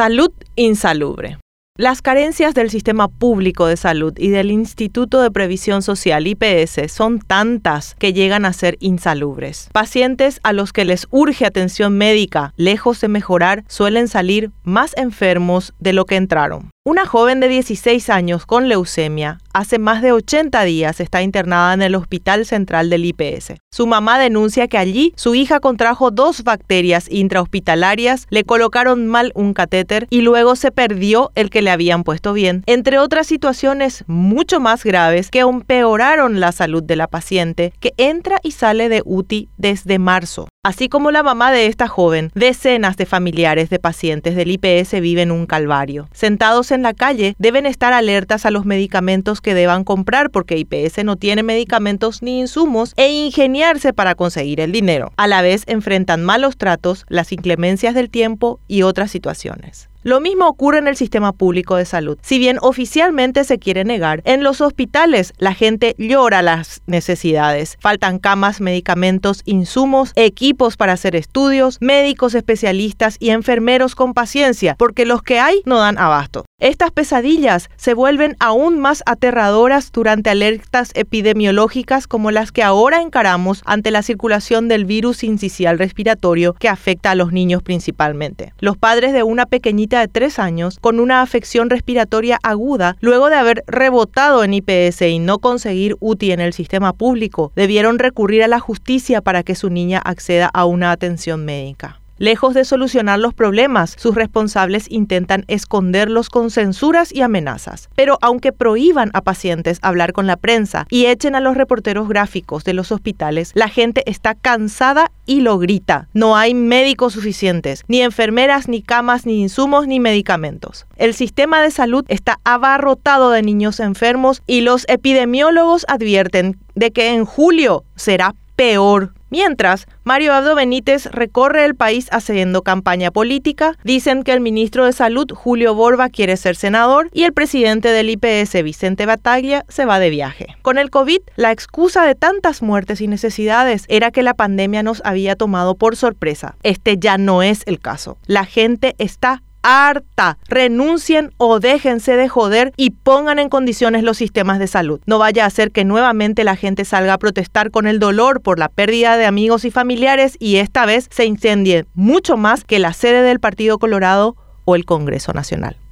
Salud insalubre. Las carencias del sistema público de salud y del Instituto de Previsión Social IPS son tantas que llegan a ser insalubres. Pacientes a los que les urge atención médica, lejos de mejorar, suelen salir más enfermos de lo que entraron. Una joven de 16 años con leucemia hace más de 80 días está internada en el Hospital Central del IPS. Su mamá denuncia que allí su hija contrajo dos bacterias intrahospitalarias, le colocaron mal un catéter y luego se perdió el que le habían puesto bien, entre otras situaciones mucho más graves que empeoraron la salud de la paciente que entra y sale de UTI desde marzo. Así como la mamá de esta joven, decenas de familiares de pacientes del IPS viven un calvario. Sentados en la calle, deben estar alertas a los medicamentos que deban comprar porque IPS no tiene medicamentos ni insumos e ingeniarse para conseguir el dinero. A la vez enfrentan malos tratos, las inclemencias del tiempo y otras situaciones. Lo mismo ocurre en el sistema público de salud. Si bien oficialmente se quiere negar, en los hospitales la gente llora las necesidades. Faltan camas, medicamentos, insumos, equipos para hacer estudios, médicos especialistas y enfermeros con paciencia, porque los que hay no dan abasto. Estas pesadillas se vuelven aún más aterradoras durante alertas epidemiológicas como las que ahora encaramos ante la circulación del virus incisional respiratorio que afecta a los niños principalmente. Los padres de una pequeñita de tres años con una afección respiratoria aguda, luego de haber rebotado en IPS y no conseguir UTI en el sistema público, debieron recurrir a la justicia para que su niña acceda a una atención médica. Lejos de solucionar los problemas, sus responsables intentan esconderlos con censuras y amenazas. Pero aunque prohíban a pacientes hablar con la prensa y echen a los reporteros gráficos de los hospitales, la gente está cansada y lo grita. No hay médicos suficientes, ni enfermeras, ni camas, ni insumos, ni medicamentos. El sistema de salud está abarrotado de niños enfermos y los epidemiólogos advierten de que en julio será peor Mientras, Mario Abdo Benítez recorre el país haciendo campaña política, dicen que el ministro de Salud, Julio Borba, quiere ser senador y el presidente del IPS, Vicente Bataglia, se va de viaje. Con el COVID, la excusa de tantas muertes y necesidades era que la pandemia nos había tomado por sorpresa. Este ya no es el caso. La gente está harta. Renuncien o déjense de joder y pongan en condiciones los sistemas de salud. No vaya a ser que nuevamente la gente salga a protestar con el dolor por la pérdida de amigos y familiares y esta vez se incendie mucho más que la sede del Partido Colorado o el Congreso Nacional.